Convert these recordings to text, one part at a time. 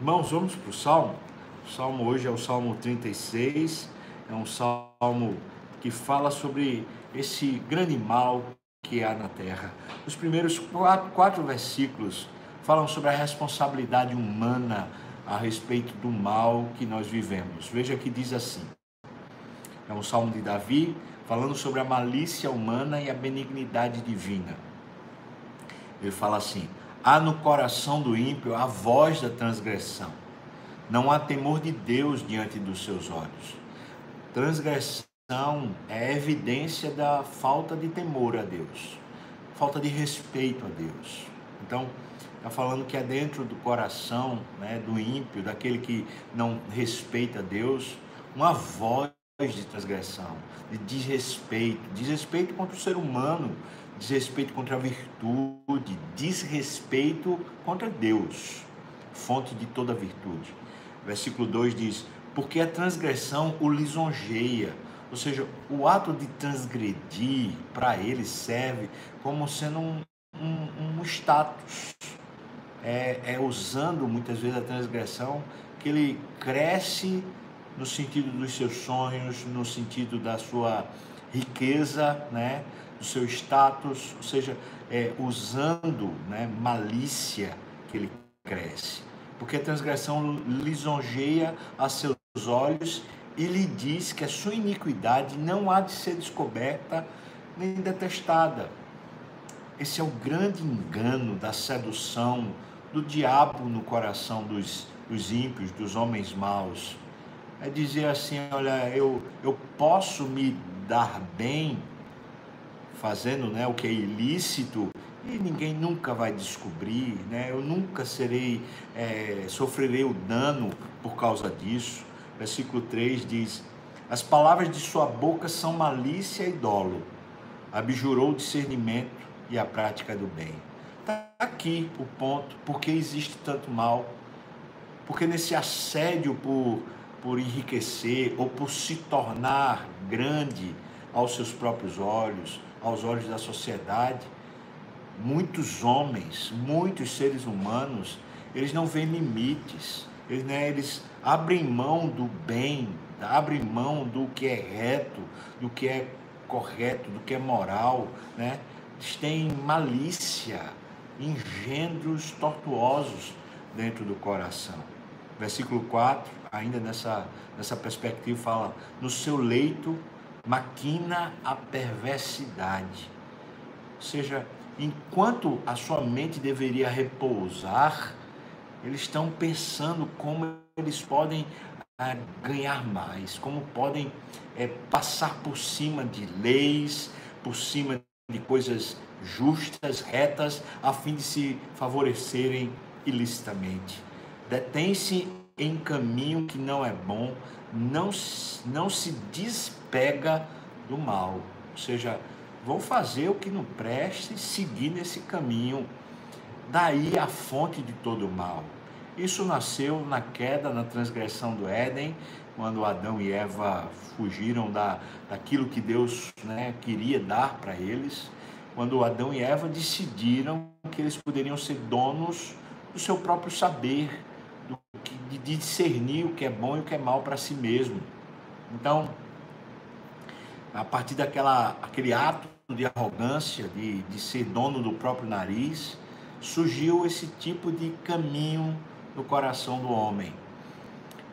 Irmãos, vamos para o Salmo. O Salmo hoje é o Salmo 36, é um salmo que fala sobre esse grande mal que há na terra. Os primeiros quatro, quatro versículos falam sobre a responsabilidade humana a respeito do mal que nós vivemos. Veja que diz assim: é um salmo de Davi falando sobre a malícia humana e a benignidade divina. Ele fala assim: há no coração do ímpio a voz da transgressão. Não há temor de Deus diante dos seus olhos. Transgressão é evidência da falta de temor a Deus, falta de respeito a Deus. Então, está falando que é dentro do coração né, do ímpio, daquele que não respeita Deus, uma voz de transgressão, de desrespeito, desrespeito contra o ser humano, desrespeito contra a virtude, desrespeito contra Deus, fonte de toda virtude. Versículo 2 diz: Porque a transgressão o lisonjeia, ou seja, o ato de transgredir para ele serve como sendo um, um, um status. É, é usando muitas vezes a transgressão que ele cresce no sentido dos seus sonhos, no sentido da sua riqueza, né? Do seu status, ou seja, é, usando né, malícia que ele cresce. Porque a transgressão lisonjeia a seus olhos e lhe diz que a sua iniquidade não há de ser descoberta nem detestada. Esse é o grande engano da sedução do diabo no coração dos, dos ímpios, dos homens maus. É dizer assim: olha, eu, eu posso me dar bem fazendo né, o que é ilícito e ninguém nunca vai descobrir, né? eu nunca serei, é, sofrerei o dano por causa disso. Versículo 3 diz: As palavras de sua boca são malícia e dolo, abjurou o discernimento e a prática do bem. Está aqui o ponto, porque existe tanto mal, porque nesse assédio por, por enriquecer ou por se tornar grande aos seus próprios olhos, aos olhos da sociedade, muitos homens, muitos seres humanos, eles não veem limites, eles, né, eles abrem mão do bem, abrem mão do que é reto, do que é correto, do que é moral, né? Eles têm malícia, engendros tortuosos dentro do coração. Versículo 4, ainda nessa, nessa perspectiva, fala: No seu leito maquina a perversidade. Ou seja, enquanto a sua mente deveria repousar, eles estão pensando como eles podem ah, ganhar mais, como podem é, passar por cima de leis, por cima de coisas justas, retas, a fim de se favorecerem ilicitamente. Detém-se em caminho que não é bom, não, não se despega do mal. Ou seja, vão fazer o que não presta e seguir nesse caminho. Daí a fonte de todo o mal. Isso nasceu na queda, na transgressão do Éden, quando Adão e Eva fugiram da, daquilo que Deus né, queria dar para eles, quando Adão e Eva decidiram que eles poderiam ser donos do seu próprio saber, de discernir o que é bom e o que é mal para si mesmo. Então, a partir daquela aquele ato de arrogância, de, de ser dono do próprio nariz, surgiu esse tipo de caminho no coração do homem.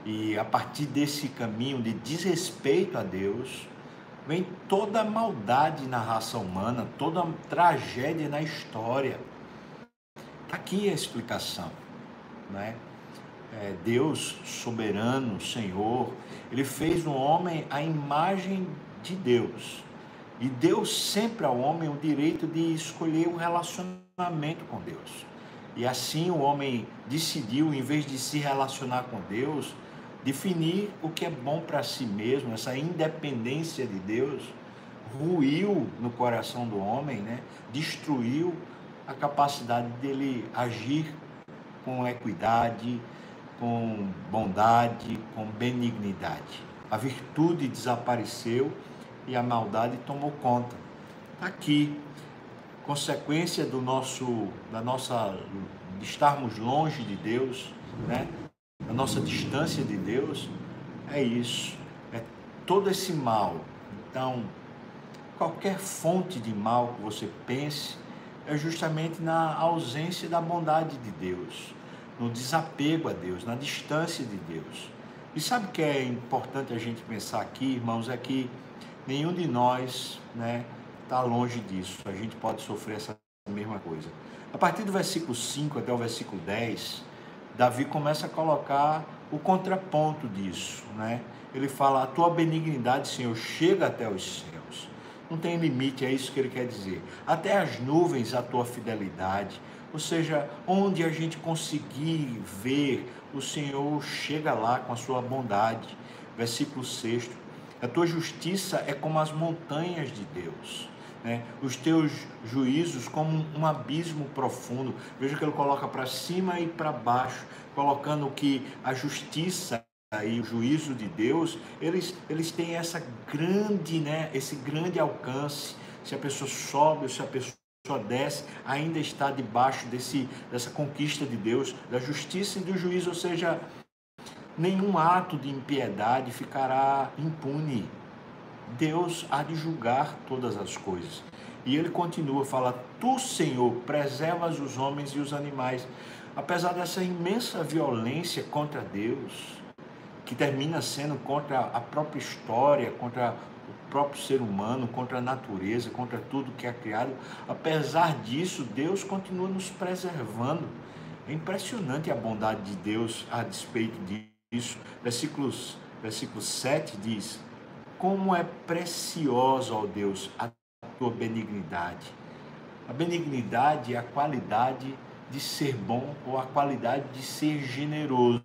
E a partir desse caminho de desrespeito a Deus, vem toda a maldade na raça humana, toda a tragédia na história. Tá aqui a explicação, né? é, Deus soberano, Senhor, ele fez no homem a imagem de Deus. E deu sempre ao homem o direito de escolher um relacionamento com Deus. E assim o homem decidiu, em vez de se relacionar com Deus, definir o que é bom para si mesmo, essa independência de Deus, ruiu no coração do homem, né? destruiu a capacidade dele agir com equidade, com bondade, com benignidade. A virtude desapareceu e a maldade tomou conta. Está aqui, consequência do nosso, da nossa, de estarmos longe de Deus, né? A nossa distância de Deus é isso, é todo esse mal. Então, qualquer fonte de mal que você pense é justamente na ausência da bondade de Deus, no desapego a Deus, na distância de Deus. E sabe o que é importante a gente pensar aqui, irmãos, é que nenhum de nós, né, está longe disso. A gente pode sofrer essa mesma coisa. A partir do versículo 5 até o versículo 10, Davi começa a colocar o contraponto disso, né? Ele fala: "A tua benignidade, Senhor, chega até os céus". Não tem limite, é isso que ele quer dizer. Até as nuvens a tua fidelidade. Ou seja, onde a gente conseguir ver, o Senhor chega lá com a sua bondade. Versículo 6. A tua justiça é como as montanhas de Deus né? os teus juízos como um abismo profundo. Veja que ele coloca para cima e para baixo, colocando que a justiça e o juízo de Deus, eles, eles têm essa grande, né, esse grande alcance. Se a pessoa sobe se a pessoa desce, ainda está debaixo desse, dessa conquista de Deus, da justiça e do juízo, ou seja, nenhum ato de impiedade ficará impune Deus há de julgar todas as coisas. E ele continua, fala: Tu, Senhor, preservas os homens e os animais. Apesar dessa imensa violência contra Deus, que termina sendo contra a própria história, contra o próprio ser humano, contra a natureza, contra tudo que é criado, apesar disso, Deus continua nos preservando. É impressionante a bondade de Deus a despeito disso. Versículos, versículo 7 diz: como é preciosa, ó Deus, a tua benignidade. A benignidade é a qualidade de ser bom ou a qualidade de ser generoso.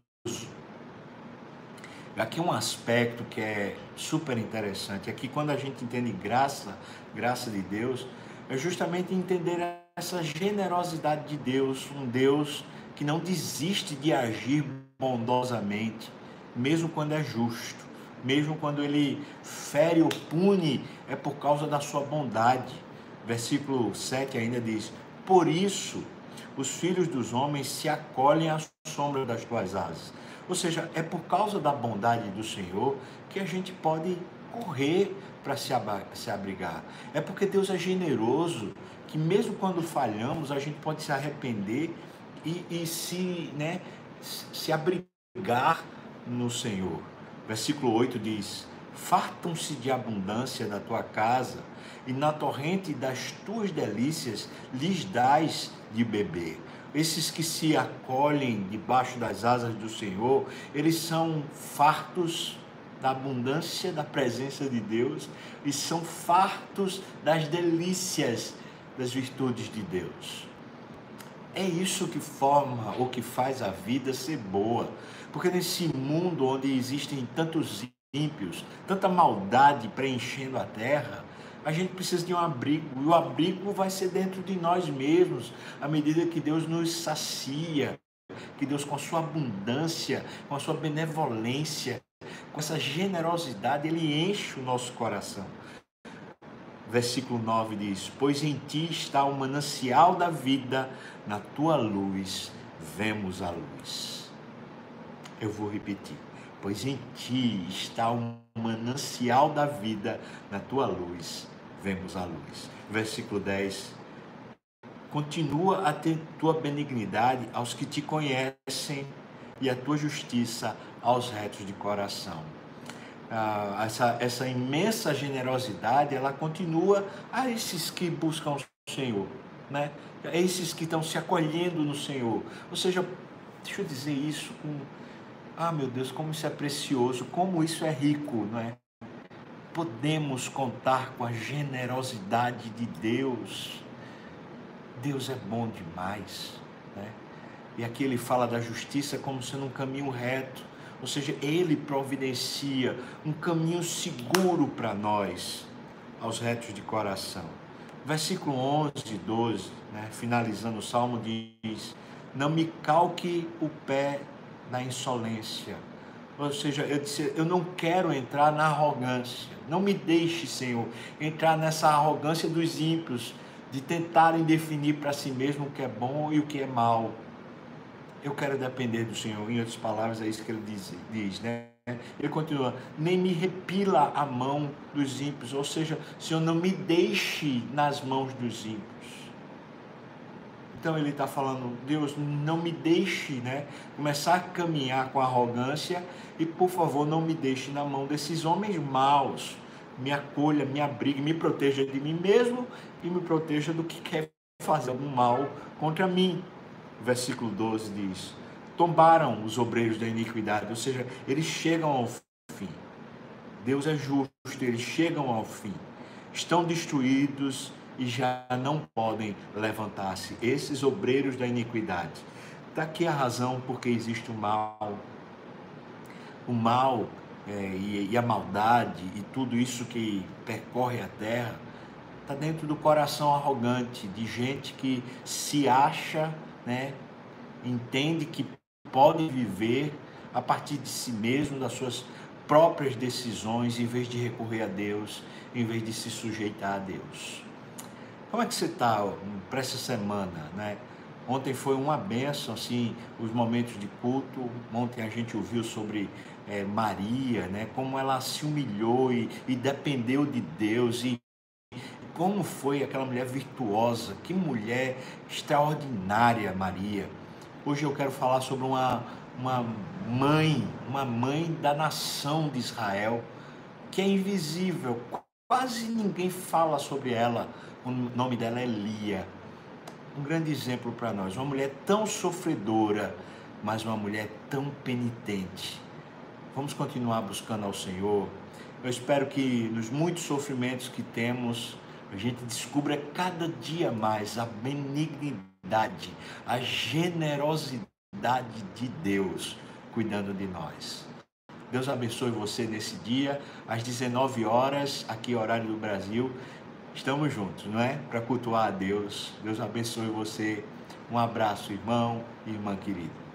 Aqui um aspecto que é super interessante, é que quando a gente entende graça, graça de Deus, é justamente entender essa generosidade de Deus, um Deus que não desiste de agir bondosamente, mesmo quando é justo mesmo quando ele fere ou pune, é por causa da sua bondade. Versículo 7 ainda diz: Por isso os filhos dos homens se acolhem à sombra das tuas asas. Ou seja, é por causa da bondade do Senhor que a gente pode correr para se abrigar. É porque Deus é generoso, que mesmo quando falhamos, a gente pode se arrepender e, e se, né, se abrigar no Senhor. Versículo 8 diz: Fartam-se de abundância da tua casa, e na torrente das tuas delícias lhes dás de beber. Esses que se acolhem debaixo das asas do Senhor, eles são fartos da abundância da presença de Deus e são fartos das delícias das virtudes de Deus. É isso que forma ou que faz a vida ser boa. Porque nesse mundo onde existem tantos ímpios, tanta maldade preenchendo a terra, a gente precisa de um abrigo, e o abrigo vai ser dentro de nós mesmos, à medida que Deus nos sacia, que Deus, com a sua abundância, com a sua benevolência, com essa generosidade, Ele enche o nosso coração. Versículo 9 diz: Pois em ti está o manancial da vida, na tua luz vemos a luz. Eu vou repetir. Pois em ti está o manancial da vida, na tua luz vemos a luz. Versículo 10. Continua a ter tua benignidade aos que te conhecem e a tua justiça aos retos de coração. Ah, essa, essa imensa generosidade, ela continua a esses que buscam o Senhor, né? A esses que estão se acolhendo no Senhor. Ou seja, deixa eu dizer isso com ah, meu Deus, como isso é precioso, como isso é rico, não é? Podemos contar com a generosidade de Deus. Deus é bom demais, né? E aqui ele fala da justiça como sendo um caminho reto, ou seja, ele providencia um caminho seguro para nós, aos retos de coração. Versículo 11 e 12, né, finalizando o salmo, diz: Não me calque o pé na insolência. Ou seja, eu disse, eu não quero entrar na arrogância. Não me deixe, Senhor, entrar nessa arrogância dos ímpios, de tentarem definir para si mesmo o que é bom e o que é mal. Eu quero depender do Senhor. Em outras palavras, é isso que ele diz, diz né? Ele continua: nem me repila a mão dos ímpios, ou seja, Senhor, não me deixe nas mãos dos ímpios. Então ele está falando, Deus, não me deixe né, começar a caminhar com arrogância e, por favor, não me deixe na mão desses homens maus. Me acolha, me abrigue, me proteja de mim mesmo e me proteja do que quer fazer algum mal contra mim. Versículo 12 diz: tombaram os obreiros da iniquidade, ou seja, eles chegam ao fim. Deus é justo, eles chegam ao fim. Estão destruídos e já não podem levantar-se. Esses obreiros da iniquidade. Daqui a razão porque existe o mal. O mal é, e, e a maldade e tudo isso que percorre a terra está dentro do coração arrogante de gente que se acha, né, entende que podem viver a partir de si mesmo, das suas próprias decisões, em vez de recorrer a Deus, em vez de se sujeitar a Deus. Como é que você está para essa semana, né? Ontem foi uma benção, assim, os momentos de culto. Ontem a gente ouviu sobre é, Maria, né? Como ela se humilhou e, e dependeu de Deus e como foi aquela mulher virtuosa, que mulher extraordinária, Maria. Hoje eu quero falar sobre uma, uma mãe, uma mãe da nação de Israel, que é invisível, quase ninguém fala sobre ela. O nome dela é Lia. Um grande exemplo para nós. Uma mulher tão sofredora, mas uma mulher tão penitente. Vamos continuar buscando ao Senhor. Eu espero que nos muitos sofrimentos que temos, a gente descubra cada dia mais a benignidade a generosidade de Deus cuidando de nós. Deus abençoe você nesse dia, às 19 horas, aqui horário do Brasil. Estamos juntos, não é? Para cultuar a Deus. Deus abençoe você. Um abraço, irmão e irmã querida.